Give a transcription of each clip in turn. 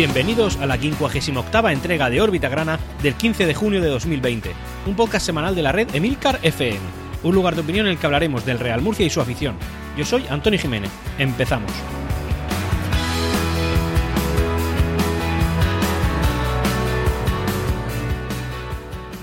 Bienvenidos a la 58 entrega de Órbita Grana del 15 de junio de 2020, un podcast semanal de la red Emilcar FM, un lugar de opinión en el que hablaremos del Real Murcia y su afición. Yo soy Antonio Jiménez. Empezamos.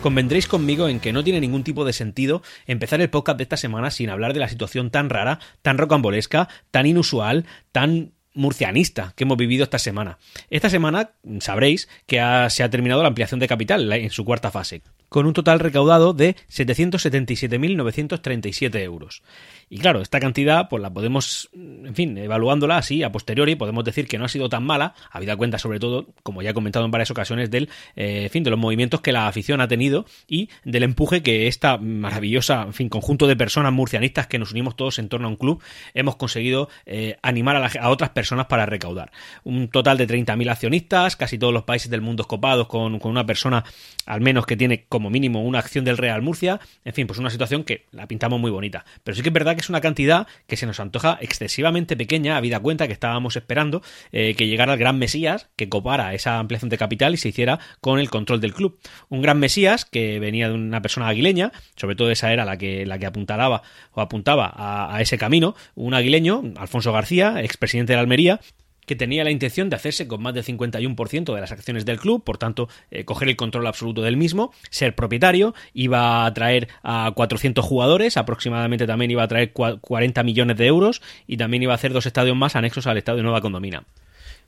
Convendréis conmigo en que no tiene ningún tipo de sentido empezar el podcast de esta semana sin hablar de la situación tan rara, tan rocambolesca, tan inusual, tan murcianista que hemos vivido esta semana. Esta semana sabréis que se ha terminado la ampliación de capital en su cuarta fase, con un total recaudado de 777.937 euros. Y claro, esta cantidad, pues la podemos, en fin, evaluándola así a posteriori, podemos decir que no ha sido tan mala, habida cuenta sobre todo, como ya he comentado en varias ocasiones, del, eh, fin, de los movimientos que la afición ha tenido y del empuje que esta maravillosa, en fin, conjunto de personas murcianistas que nos unimos todos en torno a un club, hemos conseguido eh, animar a, otras personas para recaudar. Un total de 30.000 accionistas, casi todos los países del mundo escopados con, con una persona, al menos que tiene como mínimo una acción del Real Murcia, en fin, pues una situación que la pintamos muy bonita. Pero sí que es verdad que es una cantidad que se nos antoja excesivamente pequeña, habida cuenta que estábamos esperando eh, que llegara el gran Mesías, que copara esa ampliación de capital y se hiciera con el control del club. Un gran Mesías que venía de una persona aguileña, sobre todo esa era la que, la que apuntalaba o apuntaba a, a ese camino, un aguileño, Alfonso García, expresidente de la Almería, que tenía la intención de hacerse con más del 51% de las acciones del club, por tanto, eh, coger el control absoluto del mismo, ser propietario, iba a traer a 400 jugadores, aproximadamente también iba a traer 40 millones de euros y también iba a hacer dos estadios más anexos al estadio de Nueva Condomina.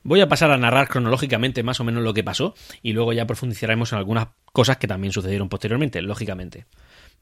Voy a pasar a narrar cronológicamente más o menos lo que pasó y luego ya profundizaremos en algunas cosas que también sucedieron posteriormente, lógicamente.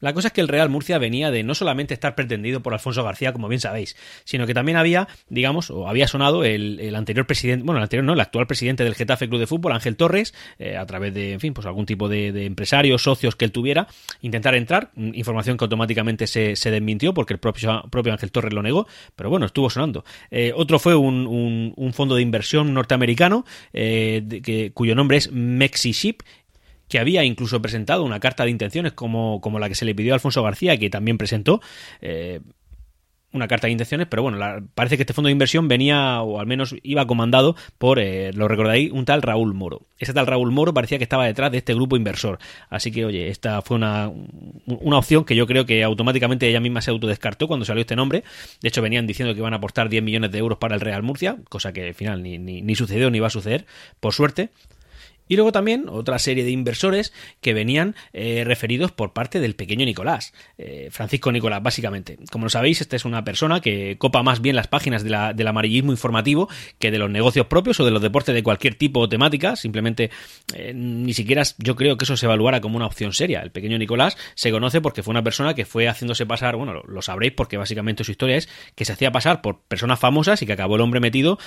La cosa es que el Real Murcia venía de no solamente estar pretendido por Alfonso García, como bien sabéis, sino que también había, digamos, o había sonado el, anterior presidente, bueno, el anterior no, el actual presidente del Getafe Club de Fútbol, Ángel Torres, eh, a través de, en fin, pues algún tipo de, empresarios, socios que él tuviera, intentar entrar, mm, información que automáticamente se, desmintió porque el propio, propio Ángel Torres lo negó, pero bueno, estuvo sonando. Eh, otro fue un, fondo de inversión norteamericano, eh, que, cuyo nombre es MexiShip, que había incluso presentado una carta de intenciones como, como la que se le pidió a Alfonso García, que también presentó. Eh, una carta de intenciones, pero bueno, parece que este fondo de inversión venía, o al menos iba comandado por, eh, lo recordáis, un tal Raúl Moro. Ese tal Raúl Moro parecía que estaba detrás de este grupo inversor. Así que, oye, esta fue una, una opción que yo creo que automáticamente ella misma se autodescartó cuando salió este nombre. De hecho, venían diciendo que iban a aportar 10 millones de euros para el Real Murcia, cosa que al final ni, ni, ni sucedió ni va a suceder, por suerte. Y luego también otra serie de inversores que venían eh, referidos por parte del pequeño Nicolás, eh, Francisco Nicolás, básicamente. Como lo sabéis, esta es una persona que copa más bien las páginas del amarillismo informativo que de los negocios propios o de los deportes de cualquier tipo o temática. Simplemente eh, ni siquiera yo creo que eso se evaluara como una opción seria. El pequeño Nicolás se conoce porque fue una persona que fue haciéndose pasar, bueno, lo, lo sabréis porque básicamente su historia es que se hacía pasar por personas famosas y que acabó el hombre metido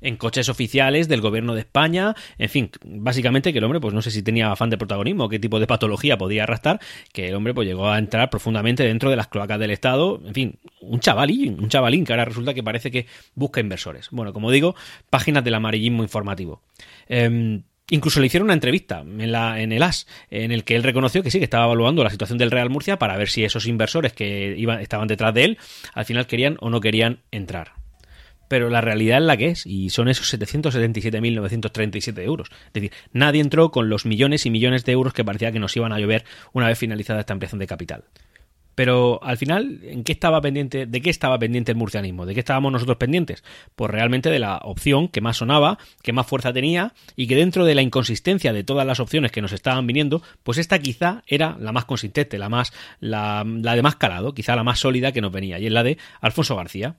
en coches oficiales del gobierno de España, en fin, básicamente que el hombre, pues no sé si tenía afán de protagonismo, qué tipo de patología podía arrastrar, que el hombre pues llegó a entrar profundamente dentro de las cloacas del Estado, en fin, un chavalín, un chavalín que ahora resulta que parece que busca inversores. Bueno, como digo, páginas del amarillismo informativo. Em, incluso le hicieron una entrevista en, la, en el AS, en el que él reconoció que sí, que estaba evaluando la situación del Real Murcia para ver si esos inversores que iban, estaban detrás de él al final querían o no querían entrar pero la realidad es la que es, y son esos 777.937 euros. Es decir, nadie entró con los millones y millones de euros que parecía que nos iban a llover una vez finalizada esta ampliación de capital. Pero al final, ¿en qué estaba pendiente, ¿de qué estaba pendiente el murcianismo? ¿De qué estábamos nosotros pendientes? Pues realmente de la opción que más sonaba, que más fuerza tenía, y que dentro de la inconsistencia de todas las opciones que nos estaban viniendo, pues esta quizá era la más consistente, la más, la, la de más calado, quizá la más sólida que nos venía, y es la de Alfonso García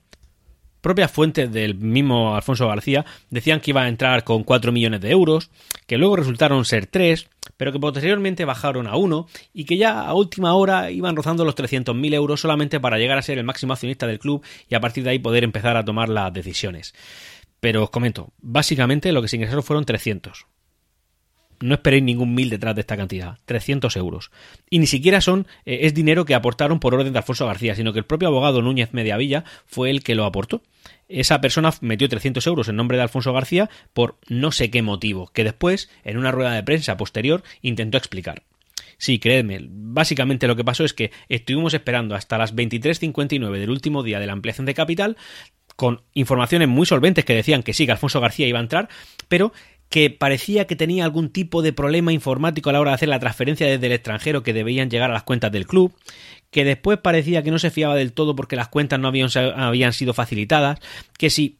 propias fuentes del mismo Alfonso García decían que iba a entrar con 4 millones de euros, que luego resultaron ser 3, pero que posteriormente bajaron a 1 y que ya a última hora iban rozando los 300.000 euros solamente para llegar a ser el máximo accionista del club y a partir de ahí poder empezar a tomar las decisiones. Pero os comento, básicamente lo que se ingresaron fueron 300 no esperéis ningún mil detrás de esta cantidad, 300 euros. Y ni siquiera son, eh, es dinero que aportaron por orden de Alfonso García, sino que el propio abogado Núñez Mediavilla fue el que lo aportó. Esa persona metió 300 euros en nombre de Alfonso García por no sé qué motivo, que después, en una rueda de prensa posterior, intentó explicar. Sí, créedme, básicamente lo que pasó es que estuvimos esperando hasta las 23.59 del último día de la ampliación de capital, con informaciones muy solventes que decían que sí, que Alfonso García iba a entrar, pero que parecía que tenía algún tipo de problema informático a la hora de hacer la transferencia desde el extranjero que debían llegar a las cuentas del club, que después parecía que no se fiaba del todo porque las cuentas no habían, habían sido facilitadas, que si,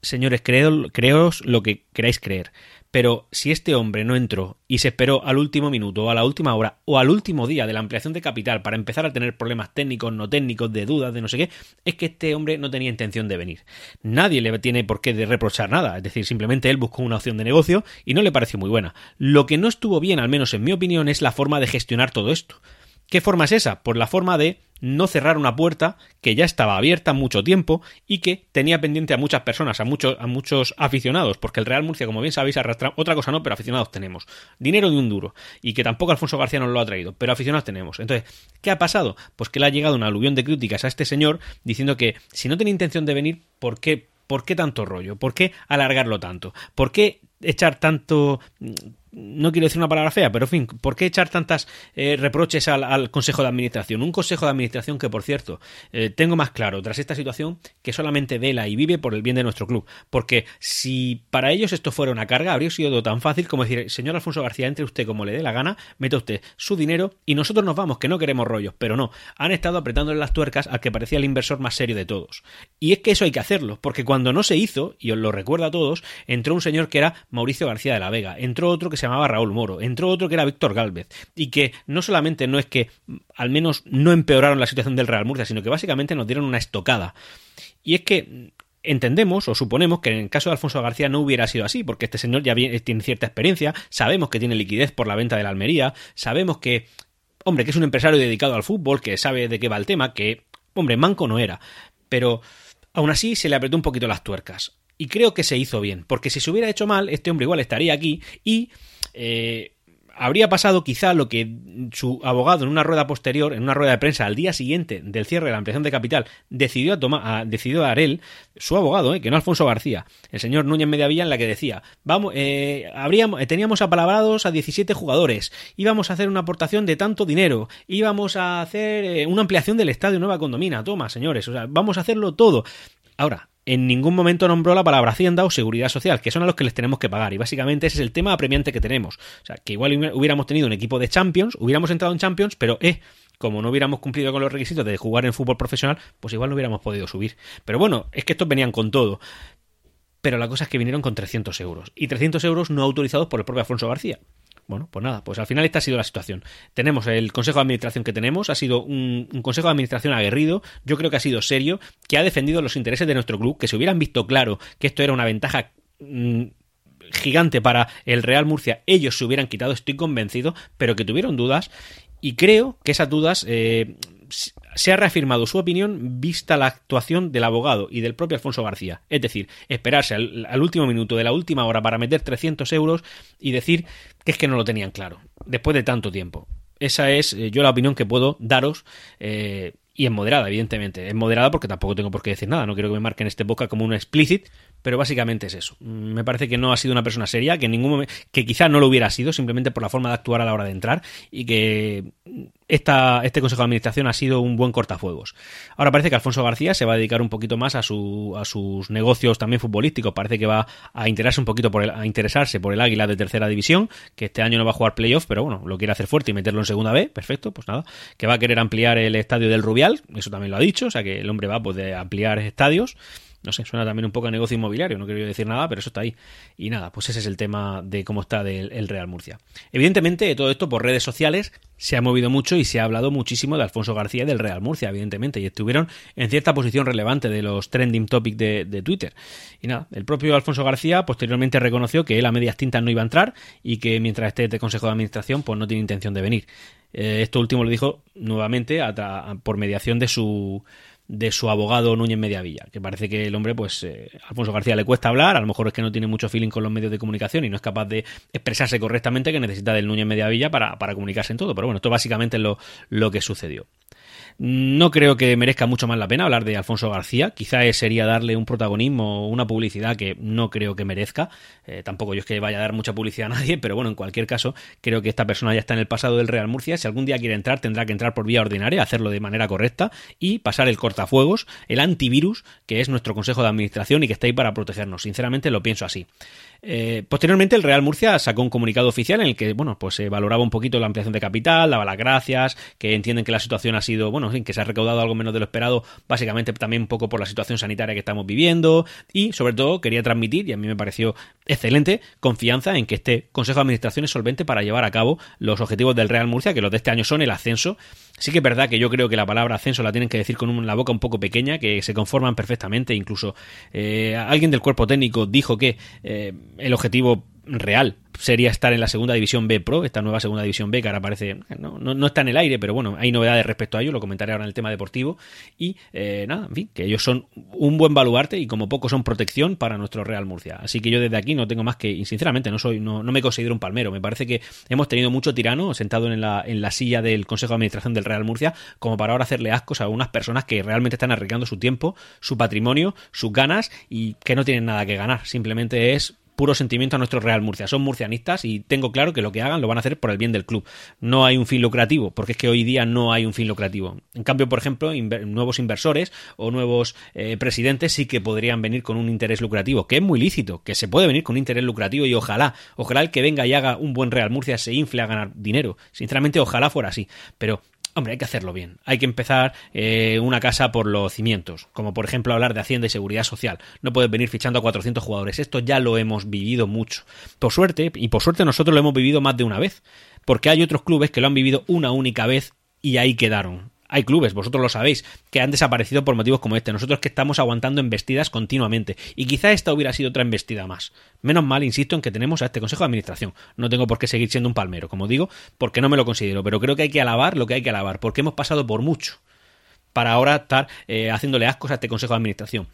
señores, creo, creos lo que queráis creer, pero si este hombre no entró y se esperó al último minuto o a la última hora o al último día de la ampliación de capital para empezar a tener problemas técnicos, no técnicos, de dudas, de no sé qué, es que este hombre no tenía intención de venir. Nadie le tiene por qué de reprochar nada, es decir, simplemente él buscó una opción de negocio y no le pareció muy buena. Lo que no estuvo bien, al menos en mi opinión, es la forma de gestionar todo esto. ¿Qué forma es esa? Pues la forma de no cerrar una puerta que ya estaba abierta mucho tiempo y que tenía pendiente a muchas personas, a muchos, a muchos aficionados, porque el Real Murcia, como bien sabéis, arrastra otra cosa no, pero aficionados tenemos. Dinero de un duro, y que tampoco Alfonso García nos lo ha traído, pero aficionados tenemos. Entonces, ¿qué ha pasado? Pues que le ha llegado una aluvión de críticas a este señor diciendo que si no tiene intención de venir, ¿por qué? ¿Por qué tanto rollo? ¿Por qué alargarlo tanto? ¿Por qué echar tanto no quiero decir una palabra fea, pero en fin, ¿por qué echar tantas eh, reproches al, Consejo de Administración? Un Consejo de Administración que, por cierto, eh, tengo más claro tras esta situación que solamente vela y vive por el bien de nuestro club. Porque si para ellos esto fuera una carga, habría sido tan fácil como decir, señor Alfonso García, entre usted como le dé la gana, meta usted su dinero y nosotros nos vamos, que no queremos rollos. Pero no, han estado apretándole las tuercas al que parecía el inversor más serio de todos. Y es que eso hay que hacerlo, porque cuando no se hizo, y os lo recuerdo a todos, entró un señor que era Mauricio García de la Vega, entró otro que se llamaba Raúl Moro, entró otro que era Víctor Galvez, y que no solamente no es que al menos no empeoraron la situación del Real Murcia, sino que básicamente nos dieron una estocada. Y es que entendemos o suponemos que en el caso de Alfonso García no hubiera sido así, porque este señor ya tiene cierta experiencia, sabemos que tiene liquidez por la venta de la Almería, sabemos que, hombre, que es un empresario dedicado al fútbol, que sabe de qué va el tema, que, hombre, manco no era, pero aún así se le apretó un poquito las tuercas. Y creo que se hizo bien, porque si se hubiera hecho mal, este hombre igual estaría aquí y eh, habría pasado quizá lo que su abogado en una rueda posterior, en una rueda de prensa al día siguiente del cierre de la ampliación de capital, decidió, a tomar, decidió dar él, su abogado, eh, que no Alfonso García, el señor Núñez Mediavilla, en la que decía, vamos, eh, habríamos, teníamos apalabrados a 17 jugadores, íbamos a hacer una aportación de tanto dinero, íbamos a hacer una ampliación del estadio Nueva Condomina, toma, señores, o sea, vamos a hacerlo todo. Ahora, en ningún momento nombró la palabra Hacienda o Seguridad Social, que son a los que les tenemos que pagar. Y básicamente ese es el tema apremiante que tenemos. O sea, que igual hubiéramos tenido un equipo de Champions, hubiéramos entrado en Champions, pero eh, como no hubiéramos cumplido con los requisitos de jugar en fútbol profesional, pues igual no hubiéramos podido subir. Pero bueno, es que estos venían con todo. Pero la cosa es que vinieron con 300 euros. Y 300 euros no autorizados por el propio Alfonso García. Bueno, pues nada, pues al final esta ha sido la situación. Tenemos el Consejo de Administración que tenemos, ha sido un, Consejo de Administración aguerrido, yo creo que ha sido serio, que ha defendido los intereses de nuestro club, que si hubieran visto claro que esto era una ventaja mm, gigante para el Real Murcia, ellos se hubieran quitado, estoy convencido, pero que tuvieron dudas y creo que esas dudas eh, se ha reafirmado su opinión vista la actuación del abogado y del propio Alfonso García. Es decir, esperarse al, último minuto de la última hora para meter 300 euros y decir que es que no lo tenían claro, después de tanto tiempo. Esa es eh, yo la opinión que puedo daros. Eh, y en moderada, evidentemente. En moderada porque tampoco tengo por qué decir nada. No quiero que me marquen este boca como un explicit, pero básicamente es eso. Mm, me parece que no ha sido una persona seria, que en ningún momento, que quizá no lo hubiera sido, simplemente por la forma de actuar a la hora de entrar, y que este Consejo de Administración ha sido un buen cortafuegos. Ahora parece que Alfonso García se va a dedicar un poquito más a, su, a sus negocios también futbolísticos. Parece que va a interesarse un poquito por el, a interesarse por el Águila de tercera división, que este año no va a jugar playoff, pero bueno, lo quiere hacer fuerte y meterlo en segunda B, perfecto, pues nada. Que va a querer ampliar el estadio del Rubial, eso también lo ha dicho, o sea que el hombre va a poder ampliar estadios no sé, suena también un poco a negocio inmobiliario, no quiero decir nada, pero eso está ahí. Y nada, pues ese es el tema de cómo está el Real Murcia. Evidentemente, todo esto por redes sociales se ha movido mucho y se ha hablado muchísimo de Alfonso García y del Real Murcia, evidentemente, y estuvieron en cierta posición relevante de los trending topics de, Twitter. Y nada, el propio Alfonso García posteriormente reconoció que él a medias tintas no iba a entrar y que mientras esté de Consejo de Administración, pues no tiene intención de venir. Eh, esto último lo dijo nuevamente por mediación de su de su abogado Núñez Mediavilla, que parece que el hombre, pues, eh, Alfonso García le cuesta hablar, a lo mejor es que no tiene mucho feeling con los medios de comunicación y no es capaz de expresarse correctamente, que necesita del Núñez Mediavilla para, para comunicarse en todo. Pero bueno, esto básicamente es lo, lo que sucedió. No creo que merezca mucho más la pena hablar de Alfonso García. Quizá sería darle un protagonismo, una publicidad que no creo que merezca. Eh, tampoco yo es que vaya a dar mucha publicidad a nadie, pero bueno, en cualquier caso, creo que esta persona ya está en el pasado del Real Murcia. Si algún día quiere entrar, tendrá que entrar por vía ordinaria, hacerlo de manera correcta y pasar el cortafuegos, el antivirus, que es nuestro consejo de administración y que está ahí para protegernos. Sinceramente lo pienso así. Eh, posteriormente, el Real Murcia sacó un comunicado oficial en el que, bueno, pues se valoraba un poquito la ampliación de capital, daba las gracias, que entienden que la situación ha sido, bueno, que se ha recaudado algo menos de lo esperado, básicamente también un poco por la situación sanitaria que estamos viviendo y, sobre todo, quería transmitir, y a mí me pareció excelente, confianza en que este Consejo de Administración es solvente para llevar a cabo los objetivos del Real Murcia, que los de este año son el ascenso. Sí que es verdad que yo creo que la palabra ascenso la tienen que decir con la boca un poco pequeña, que se conforman perfectamente, incluso eh, alguien del cuerpo técnico dijo que eh, el objetivo real sería estar en la segunda división B Pro, esta nueva segunda división B que ahora parece, no, no, está en el aire, pero bueno, hay novedades respecto a ello, lo comentaré ahora en el tema deportivo. Y eh, nada, en fin, que ellos son un buen baluarte y como poco son protección para nuestro Real Murcia. Así que yo desde aquí no tengo más que, y sinceramente no soy, no, no me considero un palmero. Me parece que hemos tenido mucho tirano sentado en la, en la silla del Consejo de Administración del Real Murcia, como para ahora hacerle ascos a unas personas que realmente están arriesgando su tiempo, su patrimonio, sus ganas y que no tienen nada que ganar. Simplemente es puro sentimiento a nuestro Real Murcia. Son murcianistas y tengo claro que lo que hagan lo van a hacer por el bien del club. No hay un fin lucrativo, porque es que hoy día no hay un fin lucrativo. En cambio, por ejemplo, nuevos inversores o nuevos eh, presidentes sí que podrían venir con un interés lucrativo, que es muy lícito, que se puede venir con un interés lucrativo y ojalá, ojalá el que venga y haga un buen Real Murcia se infle a ganar dinero. Sinceramente, ojalá fuera así. Pero Hombre, hay que hacerlo bien. Hay que empezar eh, una casa por los cimientos, como por ejemplo hablar de Hacienda y Seguridad Social. No puedes venir fichando a 400 jugadores. Esto ya lo hemos vivido mucho. Por suerte, y por suerte nosotros lo hemos vivido más de una vez, porque hay otros clubes que lo han vivido una única vez y ahí quedaron. Hay clubes, vosotros lo sabéis, que han desaparecido por motivos como este. Nosotros que estamos aguantando embestidas continuamente. Y quizá esta hubiera sido otra embestida más. Menos mal, insisto, en que tenemos a este Consejo de Administración. No tengo por qué seguir siendo un palmero, como digo, porque no me lo considero. Pero creo que hay que alabar lo que hay que alabar, porque hemos pasado por mucho para ahora estar eh, haciéndole ascos a este Consejo de Administración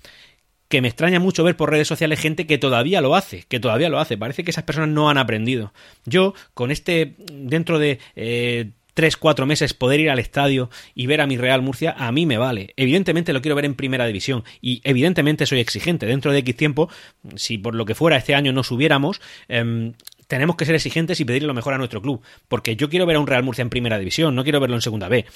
que me extraña mucho ver por redes sociales gente que todavía lo hace, que todavía lo hace. Parece que esas personas no han aprendido. Yo, con este, dentro de eh, tres, cuatro meses poder ir al estadio y ver a mi Real Murcia, a mí me vale. Evidentemente lo quiero ver en primera división y evidentemente soy exigente. Dentro de X tiempo, si por lo que fuera este año no subiéramos, em, tenemos que ser exigentes y pedirle lo mejor a nuestro club. Porque yo quiero ver a un Real Murcia en primera división, no quiero verlo en segunda B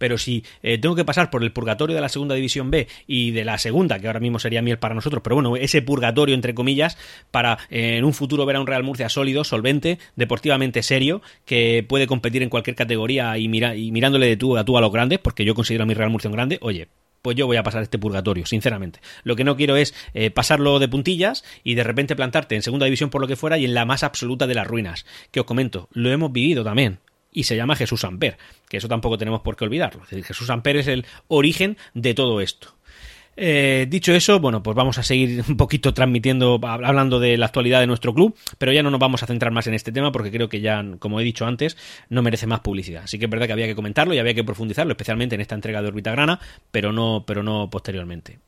pero si eh, tengo que pasar por el purgatorio de la segunda división B y de la segunda, que ahora mismo sería miel para nosotros, pero bueno, ese purgatorio entre comillas, para eh, en un futuro ver a un Real Murcia sólido, solvente, deportivamente serio, que puede competir en cualquier categoría y, mirándole de tú a tú a los grandes, porque yo considero a mi Real Murcia un grande, oye, pues yo voy a pasar este purgatorio, sinceramente. Lo que no quiero es eh, pasarlo de puntillas y de repente plantarte en segunda división por lo que fuera y en la más absoluta de las ruinas. Que os comento, lo hemos vivido también y se llama Jesús Amper, que eso tampoco tenemos por qué olvidarlo. Es decir, Jesús Amper es el origen de todo esto. Eh, dicho eso, bueno, pues vamos a seguir un poquito transmitiendo, hablando de la actualidad de nuestro club, pero ya no nos vamos a centrar más en este tema porque creo que ya, como he dicho antes, no merece más publicidad. Así que es verdad que había que comentarlo y había que profundizarlo, especialmente en esta entrega de Orbita Grana, pero no, pero no posteriormente.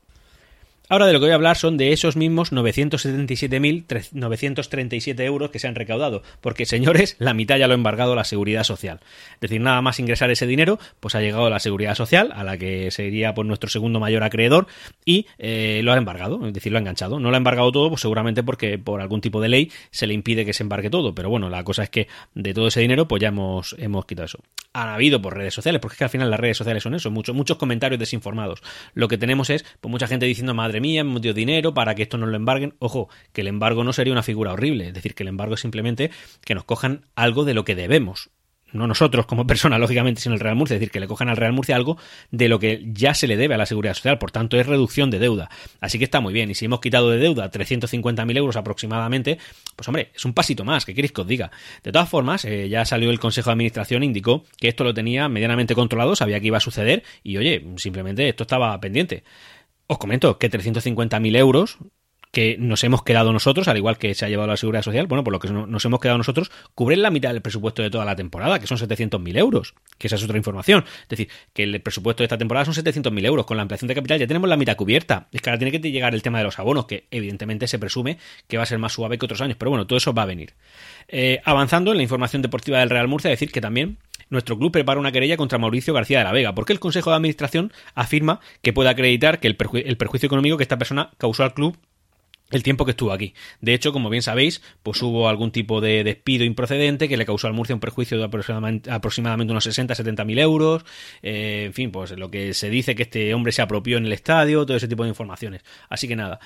Ahora de lo que voy a hablar son de esos mismos 977.937 euros que se han recaudado, porque señores, la mitad ya lo ha embargado la seguridad social. Es decir, nada más ingresar ese dinero, pues ha llegado la seguridad social, a la que sería pues, nuestro segundo mayor acreedor, y eh, lo ha embargado, es decir, lo ha enganchado. No lo ha embargado todo, pues seguramente porque por algún tipo de ley se le impide que se embargue todo, pero bueno, la cosa es que de todo ese dinero, pues ya hemos, hemos quitado eso. Han habido por redes sociales, porque es que al final las redes sociales son eso, muchos, muchos comentarios desinformados. Lo que tenemos es, pues mucha gente diciendo, madre mía, hemos dio dinero para que esto no lo embarguen. Ojo, que el embargo no sería una figura horrible, es decir, que el embargo es simplemente que nos cojan algo de lo que debemos no nosotros como persona, lógicamente, sino el Real Murcia, es decir, que le cojan al Real Murcia algo de lo que ya se le debe a la seguridad social, por tanto es reducción de deuda. Así que está muy bien, y si hemos quitado de deuda 350.000 euros aproximadamente, pues hombre, es un pasito más, ¿qué queréis que os diga? De todas formas, eh, ya salió el Consejo de Administración, indicó que esto lo tenía medianamente controlado, sabía que iba a suceder, y oye, simplemente esto estaba pendiente. Os comento que 350.000 euros que nos hemos quedado nosotros, al igual que se ha llevado la seguridad social, bueno, por lo que nos hemos quedado nosotros, cubren la mitad del presupuesto de toda la temporada, que son 700.000 euros, que esa es otra información. Es decir, que el presupuesto de esta temporada son 700.000 euros, con la ampliación de capital ya tenemos la mitad cubierta. Es que ahora tiene que llegar el tema de los abonos, que evidentemente se presume que va a ser más suave que otros años, pero bueno, todo eso va a venir. Eh, avanzando en la información deportiva del Real Murcia, decir que también nuestro club prepara una querella contra Mauricio García de la Vega, porque el Consejo de Administración afirma que puede acreditar que el, el perjuicio económico que esta persona causó al club el tiempo que estuvo aquí. De hecho, como bien sabéis, pues hubo algún tipo de despido improcedente que le causó al Murcia un perjuicio de aproximadamente, unos 60-70 mil euros. Eh, en fin, pues lo que se dice que este hombre se apropió en el estadio, todo ese tipo de informaciones. Así que nada,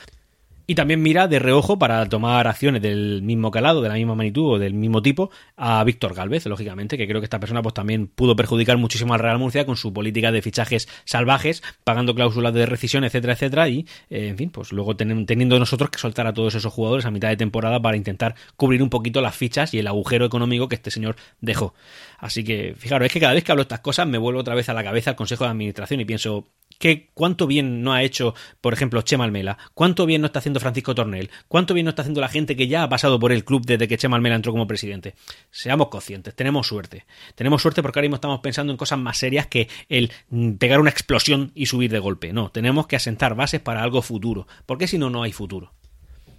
y también mira de reojo para tomar acciones del mismo calado, de la misma magnitud o del mismo tipo a Víctor Galvez, lógicamente, que creo que esta persona pues también pudo perjudicar muchísimo al Real Murcia con su política de fichajes salvajes, pagando cláusulas de rescisión, etcétera, etcétera, y eh, en fin, pues luego teniendo nosotros que soltar a todos esos jugadores a mitad de temporada para intentar cubrir un poquito las fichas y el agujero económico que este señor dejó. Así que, fijaros, es que cada vez que hablo estas cosas me vuelvo otra vez a la cabeza el Consejo de Administración y pienso, que cuánto bien no ha hecho, por ejemplo, Chema Almela, cuánto bien no está haciendo Francisco Tornel, cuánto bien no está haciendo la gente que ya ha pasado por el club desde que Chema Almela entró como presidente. Seamos conscientes, tenemos suerte. Tenemos suerte porque ahora mismo estamos pensando en cosas más serias que el mm, pegar una explosión y subir de golpe. No, tenemos que asentar bases para algo futuro, porque si no, no hay futuro.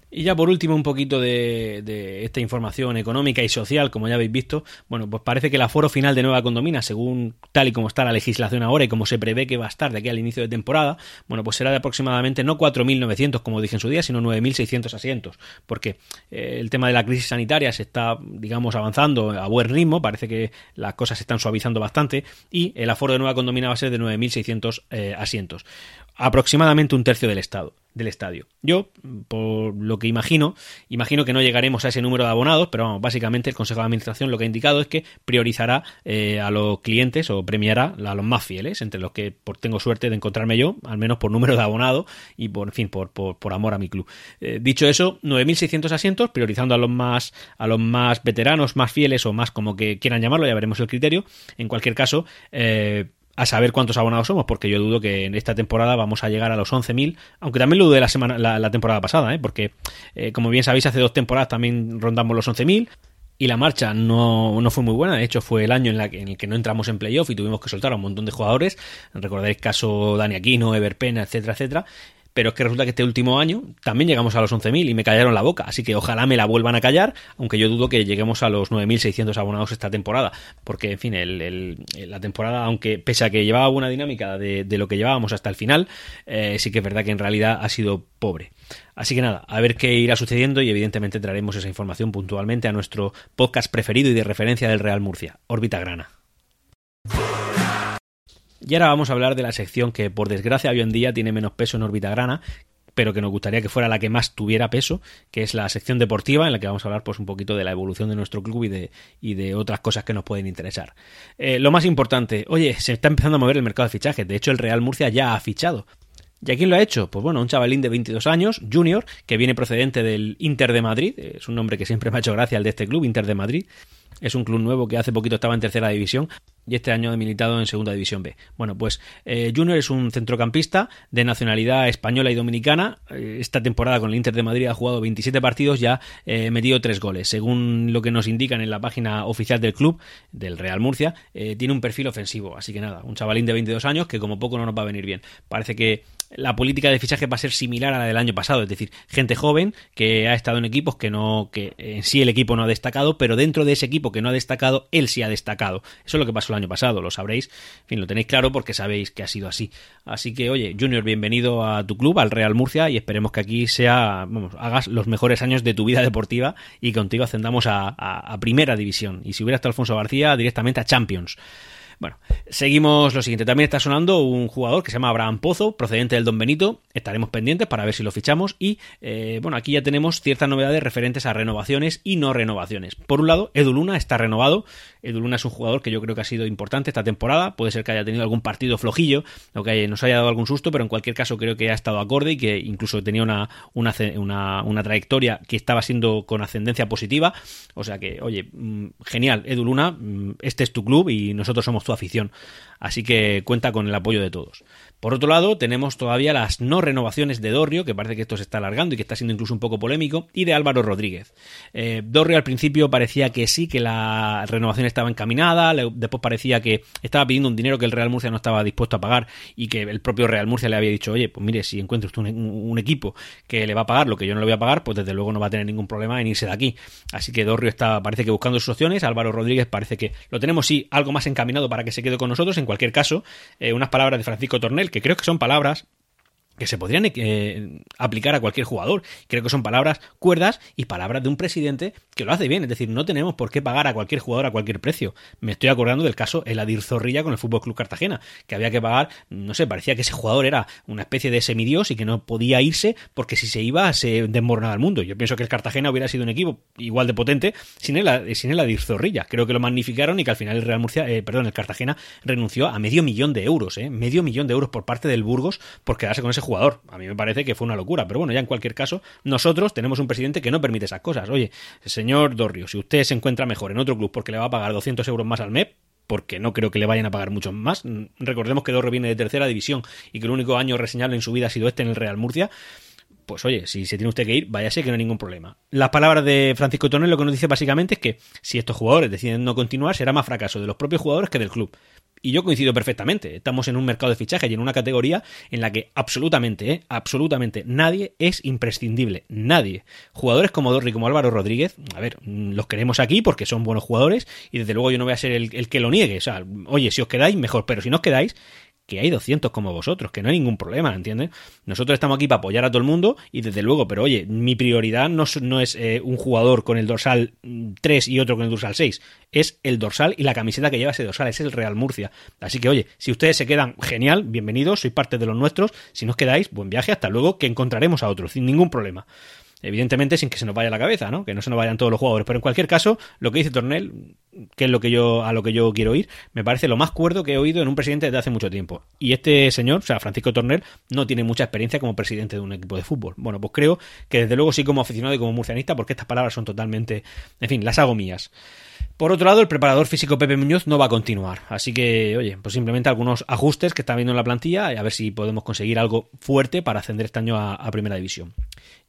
Y ya por último un poquito de, esta información económica y social, como ya habéis visto, bueno, pues parece que el aforo final de Nueva Condomina, según tal y como está la legislación ahora y como se prevé que va a estar de aquí al inicio de temporada, bueno, pues será de aproximadamente no 4.900 como dije en su día, sino 9.600 asientos, porque eh, el tema de la crisis sanitaria se está, digamos, avanzando a buen ritmo, parece que las cosas se están suavizando bastante y el aforo de Nueva Condomina va a ser de 9.600 eh, asientos aproximadamente un tercio del estado del estadio. Yo, por lo que imagino, imagino que no llegaremos a ese número de abonados, pero vamos, básicamente el Consejo de Administración lo que ha indicado es que priorizará eh, a los clientes o premiará a los más fieles, entre los que por, tengo suerte de encontrarme yo, al menos por número de abonados y por, en fin, por, por, amor a mi club. Eh, dicho eso, 9.600 asientos, priorizando a los más a los más veteranos, más fieles o más como que quieran llamarlo, ya veremos el criterio. En cualquier caso, eh, a saber cuántos abonados somos, porque yo dudo que en esta temporada vamos a llegar a los 11.000, aunque también lo dudé la, semana, la, temporada pasada, ¿eh? porque eh, como bien sabéis, hace dos temporadas también rondamos los 11.000 y la marcha no, no, fue muy buena, de hecho fue el año en, la en, el que no entramos en playoff y tuvimos que soltar a un montón de jugadores, recordaréis caso Dani Aquino, Everpena, etcétera, etcétera, pero es que resulta que este último año también llegamos a los 11.000 y me callaron la boca, así que ojalá me la vuelvan a callar, aunque yo dudo que lleguemos a los 9.600 abonados esta temporada, porque en fin, el, la temporada, aunque pese a que llevaba buena dinámica de, lo que llevábamos hasta el final, eh, sí que es verdad que en realidad ha sido pobre. Así que nada, a ver qué irá sucediendo y evidentemente traeremos esa información puntualmente a nuestro podcast preferido y de referencia del Real Murcia, Órbita Grana. Y ahora vamos a hablar de la sección que por desgracia hoy en día tiene menos peso en órbita grana, pero que nos gustaría que fuera la que más tuviera peso, que es la sección deportiva, en la que vamos a hablar pues un poquito de la evolución de nuestro club y de, y de otras cosas que nos pueden interesar. Eh, lo más importante, oye, se está empezando a mover el mercado de fichajes, de hecho el Real Murcia ya ha fichado. ¿Y a quién lo ha hecho? Pues bueno, un chavalín de 22 años, junior, que viene procedente del Inter de Madrid, es un nombre que siempre me ha hecho gracia el de este club, Inter de Madrid, es un club nuevo que hace poquito estaba en tercera división y este año ha militado en segunda división B. Bueno, pues eh, Junior es un centrocampista de nacionalidad española y dominicana. Eh, esta temporada con el Inter de Madrid ha jugado 27 partidos, ya eh, metido 3 goles. Según lo que nos indican en la página oficial del club, del Real Murcia, tiene un perfil ofensivo. Así que nada, un chavalín de 22 años que como poco no nos va a venir bien. Parece que la política de fichaje va a ser similar a la del año pasado, es decir, gente joven que ha estado en equipos que no, que en sí el equipo no ha destacado, pero dentro de ese equipo que no ha destacado, él sí ha destacado. Eso es lo que pasó el año pasado, lo sabréis, en fin, lo tenéis claro porque sabéis que ha sido así. Así que, oye, Junior, bienvenido a tu club, al Real Murcia, y esperemos que aquí sea, vamos, hagas los mejores años de tu vida deportiva y contigo ascendamos a, a primera división. Y si hubiera estado Alfonso García, directamente a Champions. Bueno, seguimos lo siguiente. También está sonando un jugador que se llama Abraham Pozo, procedente del Don Benito. Estaremos pendientes para ver si lo fichamos. Y eh, bueno, aquí ya tenemos ciertas novedades referentes a renovaciones y no renovaciones. Por un lado, Edu Luna está renovado. Edu Luna es un jugador que yo creo que ha sido importante esta temporada. Puede ser que haya tenido algún partido flojillo o que nos haya dado algún susto, pero en cualquier caso creo que ha estado acorde y que incluso tenía una, una, una, trayectoria que estaba siendo con ascendencia positiva. O sea que, oye, mm, genial, Edu Luna, mm, este es tu club y nosotros somos tu afición. Así que cuenta con el apoyo de todos. Por otro lado, tenemos todavía las no renovaciones de Dorrio, que parece que esto se está alargando y que está siendo incluso un poco polémico, y de Álvaro Rodríguez. Eh, Dorrio al principio parecía que sí, que la renovación estaba encaminada, después parecía que estaba pidiendo un dinero que el Real Murcia no estaba dispuesto a pagar y que el propio Real Murcia le había dicho, oye, pues mire, si encuentra usted un, equipo que le va a pagar lo que yo no le voy a pagar, pues desde luego no va a tener ningún problema en irse de aquí. Así que Dorrio está, parece que buscando sus opciones, Álvaro Rodríguez parece que lo tenemos sí algo más encaminado para que se quede con nosotros, en cualquier caso, eh, unas palabras de Francisco Tornel, que creo que son palabras que se podrían eh, aplicar a cualquier jugador. Creo que son palabras cuerdas y palabras de un presidente que lo hace bien. Es decir, no tenemos por qué pagar a cualquier jugador a cualquier precio. Me estoy acordando del caso Eladir Zorrilla con el Fútbol Club Cartagena, que había que pagar, no sé, parecía que ese jugador era una especie de semidios y que no podía irse porque si se iba se desmoronaba el mundo. Yo pienso que el Cartagena hubiera sido un equipo igual de potente sin el, sin Eladir Zorrilla. Creo que lo magnificaron y que al final el Real Murcia, eh, perdón, el Cartagena renunció a medio millón de euros, eh, medio millón de euros por parte del Burgos por quedarse con ese jugador. A mí me parece que fue una locura, pero bueno, ya en cualquier caso, nosotros tenemos un presidente que no permite esas cosas. Oye, señor Dorrio, si usted se encuentra mejor en otro club porque le va a pagar 200 euros más al mes, porque no creo que le vayan a pagar mucho más. Recordemos que Dorrio viene de tercera división y que el único año reseñable en su vida ha sido este en el Real Murcia. Pues oye, si se tiene usted que ir, váyase que no hay ningún problema. Las palabras de Francisco Tornel lo que nos dice básicamente es que si estos jugadores deciden no continuar, será más fracaso de los propios jugadores que del club. Y yo coincido perfectamente. Estamos en un mercado de fichaje y en una categoría en la que absolutamente, ¿eh? absolutamente nadie es imprescindible. Nadie. Jugadores como Dorri, como Álvaro Rodríguez, a ver, los queremos aquí porque son buenos jugadores y desde luego yo no voy a ser el, el que lo niegue. O sea, oye, si os quedáis, mejor, pero si no os quedáis, que hay 200 como vosotros, que no hay ningún problema, ¿entiendes? Nosotros estamos aquí para apoyar a todo el mundo y desde luego, pero oye, mi prioridad no, es eh, un jugador con el dorsal 3 y otro con el dorsal 6, es el dorsal y la camiseta que lleva ese dorsal, es el Real Murcia. Así que oye, si ustedes se quedan, genial, bienvenidos, sois parte de los nuestros, si no os quedáis, buen viaje, hasta luego, que encontraremos a otros, sin ningún problema. Evidentemente sin que se nos vaya la cabeza, ¿no? Que no se nos vayan todos los jugadores. Pero en cualquier caso, lo que dice Tornel, que es lo que yo, a lo que yo quiero ir, me parece lo más cuerdo que he oído en un presidente desde hace mucho tiempo. Y este señor, o sea, Francisco Tornel, no tiene mucha experiencia como presidente de un equipo de fútbol. Bueno, pues creo que desde luego sí como aficionado y como murcianista, porque estas palabras son totalmente, en fin, las hago mías. Por otro lado, el preparador físico Pepe Muñoz no va a continuar. Así que, oye, pues simplemente algunos ajustes que está viendo en la plantilla y a ver si podemos conseguir algo fuerte para ascender este año a, Primera División.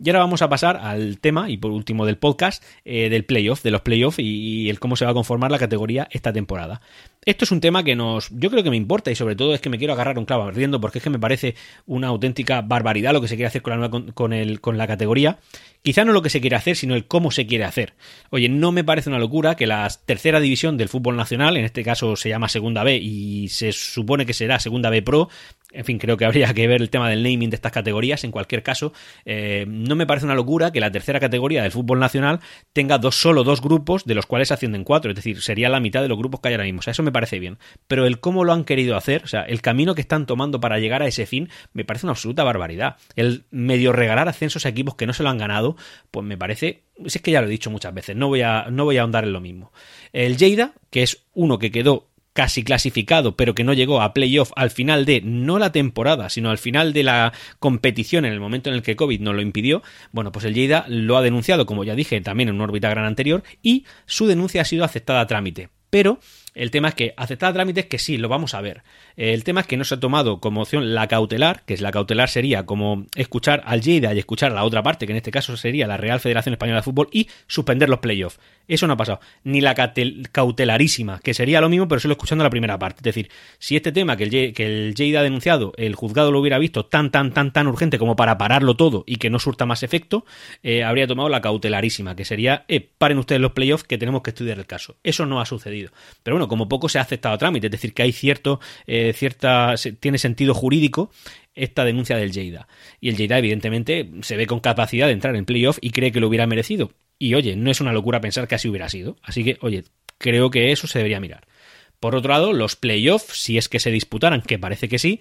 Y ahora vamos a pasar al tema, y por último del podcast, eh, del playoff, de los playoffs y, el cómo se va a conformar la categoría esta temporada. Esto es un tema que nos, yo creo que me importa y sobre todo es que me quiero agarrar un clavo ardiendo porque es que me parece una auténtica barbaridad lo que se quiere hacer con la, con, el, con la categoría. Quizá no lo que se quiere hacer, sino el cómo se quiere hacer. Oye, no me parece una locura que la tercera división del fútbol nacional, en este caso se llama Segunda B y se supone que será Segunda B Pro, en fin, creo que habría que ver el tema del naming de estas categorías. En cualquier caso, eh, no me parece una locura que la tercera categoría del fútbol nacional tenga dos, solo dos grupos, de los cuales ascienden cuatro. Es decir, sería la mitad de los grupos que hay ahora mismo. Eso me parece bien. Pero el cómo lo han querido hacer, o sea, el camino que están tomando para llegar a ese fin, me parece una absoluta barbaridad. El medio regalar ascensos a equipos que no se lo han ganado, pues me parece. Es que ya lo he dicho muchas veces, no voy a, no voy a ahondar en lo mismo. El Lleida, que es uno que quedó casi clasificado, pero que no llegó a playoff al final de no la temporada, sino al final de la competición en el momento en el que COVID no lo impidió, bueno, pues el Lleida lo ha denunciado, como ya dije, también en un órbita gran anterior, y su denuncia ha sido aceptada a trámite. Pero el tema es que aceptada a trámite es que sí, lo vamos a ver. El tema es que no se ha tomado como opción la cautelar, que es la cautelar sería como escuchar al Lleida y escuchar la otra parte, que en este caso sería la Real Federación Española de Fútbol, y suspender los playoffs. Eso no ha pasado. Ni la cautelarísima, que sería lo mismo, pero solo escuchando la primera parte. Es decir, si este tema que el, que el ha denunciado, el juzgado lo hubiera visto tan, tan, tan, tan urgente como para pararlo todo y que no surta más efecto, eh, habría tomado la cautelarísima, que sería, eh, paren ustedes los playoffs que tenemos que estudiar el caso. Eso no ha sucedido. Pero bueno, como poco se ha aceptado a trámite, es decir, que hay cierto, eh, cierta, tiene sentido jurídico esta denuncia del Lleida. Y el Lleida, evidentemente, se ve con capacidad de entrar en playoff y cree que lo hubiera merecido. Y oye, no es una locura pensar que así hubiera sido. Así que, oye, creo que eso se debería mirar. Por otro lado, los playoffs, si es que se disputaran, que parece que sí,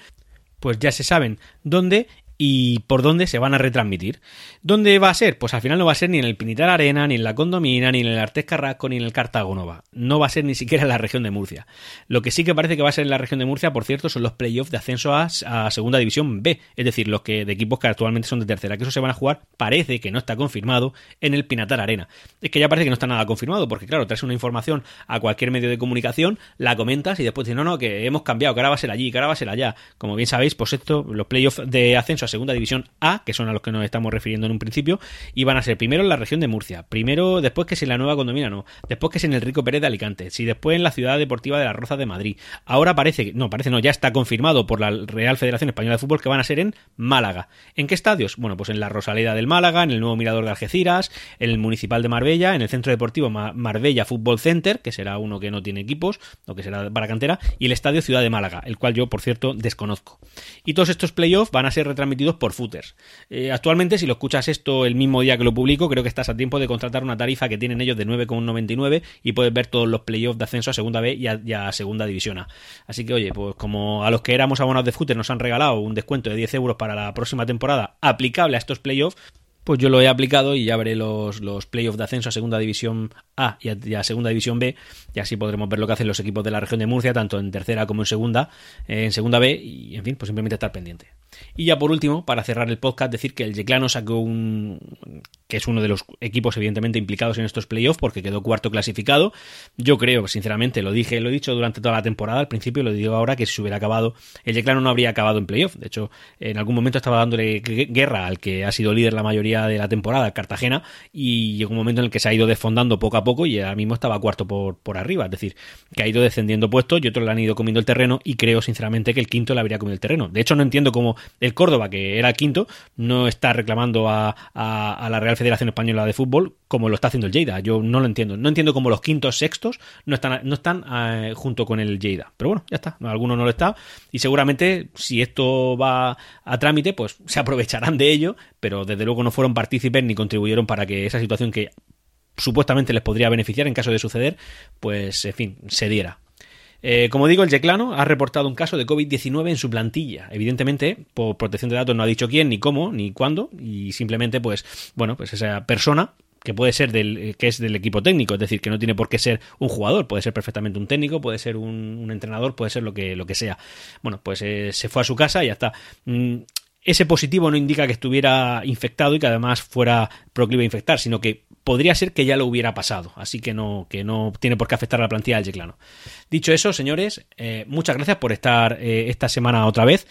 pues ya se saben dónde y por dónde se van a retransmitir. ¿Dónde va a ser? Pues al final no va a ser ni en el Pinitar Arena, ni en la Condomina, ni en el Artes Carrasco, ni en el Cartago Nova. No va a ser ni siquiera en la región de Murcia. Lo que sí que parece que va a ser en la región de Murcia, por cierto, son los playoffs de ascenso a, Segunda División B, es decir, los que de equipos que actualmente son de tercera, que eso se van a jugar, parece que no está confirmado en el Pinatar Arena. Es que ya parece que no está nada confirmado, porque claro, traes una información a cualquier medio de comunicación, la comentas y después dices, no, no, que hemos cambiado, que ahora va a ser allí, que ahora va a ser allá. Como bien sabéis, pues esto, los playoffs de ascenso a Segunda División A, que son a los que nos estamos refiriendo en un principio, iban a ser primero en la región de Murcia, primero después que es en la Nueva Condomina, no, después que es en el Rico Pérez de Alicante, si después en la Ciudad Deportiva de la Roza de Madrid. Ahora parece no, parece no, ya está confirmado por la Real Federación Española de Fútbol que van a ser en Málaga. ¿En qué estadios? Bueno, pues en la Rosaleda del Málaga, en el nuevo Mirador de Algeciras, en el Municipal de Marbella, en el Centro Deportivo Marbella Fútbol Center, que será uno que no tiene equipos, o que será para cantera, y el Estadio Ciudad de Málaga, el cual yo, por cierto, desconozco. Y todos estos playoffs van a ser retransmitidos por footers. Eh, actualmente, si lo escuchas esto el mismo día que lo publico, creo que estás a tiempo de contratar una tarifa que tienen ellos de 9,99 y puedes ver todos los playoffs de ascenso a Segunda B y a, Segunda División A. Así que, oye, pues como a los que éramos abonados de footer nos han regalado un descuento de 10 euros para la próxima temporada aplicable a estos playoffs, pues yo lo he aplicado y ya veré los, los playoffs de ascenso a Segunda División A y a, Segunda División B, y así podremos ver lo que hacen los equipos de la región de Murcia, tanto en tercera como en segunda, en segunda B, y en fin, pues simplemente estar pendiente. Y ya por último, para cerrar el podcast, decir que el Yeclano sacó un. que es uno de los equipos evidentemente implicados en estos playoffs, porque quedó cuarto clasificado. Yo creo, sinceramente, lo dije, lo he dicho durante toda la temporada, al principio lo digo ahora, que si hubiera acabado, el Yeclano no habría acabado en playoff. De hecho, en algún momento estaba dándole guerra al que ha sido líder la mayoría de la temporada, Cartagena, y llegó un momento en el que se ha ido desfondando poco a poco y ahora mismo estaba cuarto por, por arriba. Es decir, que ha ido descendiendo puestos y otros le han ido comiendo el terreno, y creo, sinceramente, que el quinto le habría comido el terreno. De hecho, no entiendo cómo el Córdoba, que era quinto, no está reclamando a, la Real Federación Española de Fútbol como lo está haciendo el Lleida. Yo no lo entiendo. No entiendo cómo los quintos, sextos no están, no están eh, junto con el Lleida. Pero bueno, ya está. Algunos no lo está. Y seguramente, si esto va a trámite, pues se aprovecharán de ello. Pero desde luego no fueron partícipes ni contribuyeron para que esa situación que supuestamente les podría beneficiar en caso de suceder, pues en fin, se diera. Eh, como digo, el Yeclano ha reportado un caso de COVID-19 en su plantilla. Evidentemente, por protección de datos no ha dicho quién, ni cómo, ni cuándo, y simplemente, pues, bueno, pues esa persona que puede ser del eh, que es del equipo técnico, es decir, que no tiene por qué ser un jugador, puede ser perfectamente un técnico, puede ser un, entrenador, puede ser lo que lo que sea. Bueno, pues eh, se fue a su casa y ya está. Mm, ese positivo no indica que estuviera infectado y que además fuera proclive a infectar, sino que podría ser que ya lo hubiera pasado, así que no, que no tiene por qué afectar a la plantilla del Yeclano. Dicho eso, señores, eh, muchas gracias por estar eh, esta semana otra vez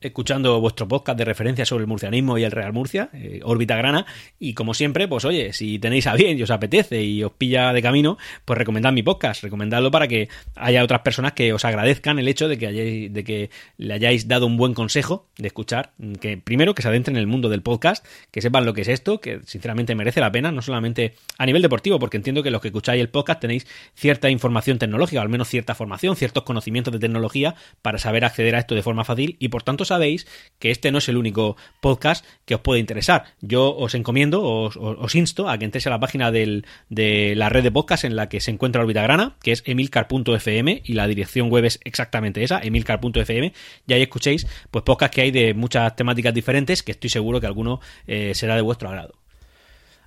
escuchando vuestro podcast de referencia sobre el murcianismo y el Real Murcia, eh, órbita grana, y como siempre, pues oye, si tenéis a bien y os apetece y os pilla de camino, pues recomendad mi podcast, recomendadlo para que haya otras personas que os agradezcan el hecho de que, hayáis, de que le hayáis dado un buen consejo de escuchar, que primero que se adentren en el mundo del podcast, que sepan lo que es esto, que sinceramente merece la pena, no solamente a nivel deportivo, porque entiendo que los que escucháis el podcast tenéis cierta información tecnológica, o al menos cierta formación, ciertos conocimientos de tecnología para saber acceder a esto de forma fácil y por tanto sabéis que este no es el único podcast que os puede interesar. Yo os encomiendo, os, insto a que entréis a la página de la red de podcast en la que se encuentra Orbitagrana, que es emilcar.fm y la dirección web es exactamente esa, emilcar.fm, y ahí escuchéis pues podcasts que hay de muchas temáticas diferentes que estoy seguro que alguno eh, será de vuestro agrado.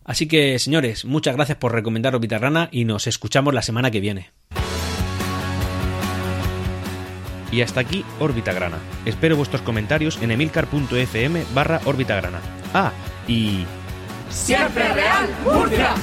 Así que, señores, muchas gracias por recomendar Orbitagrana y nos escuchamos la semana que viene. Y hasta aquí Órbita Grana. Espero vuestros comentarios en emilcar.fm barra Órbita Grana. Ah, y... ¡Siempre Real Murcia!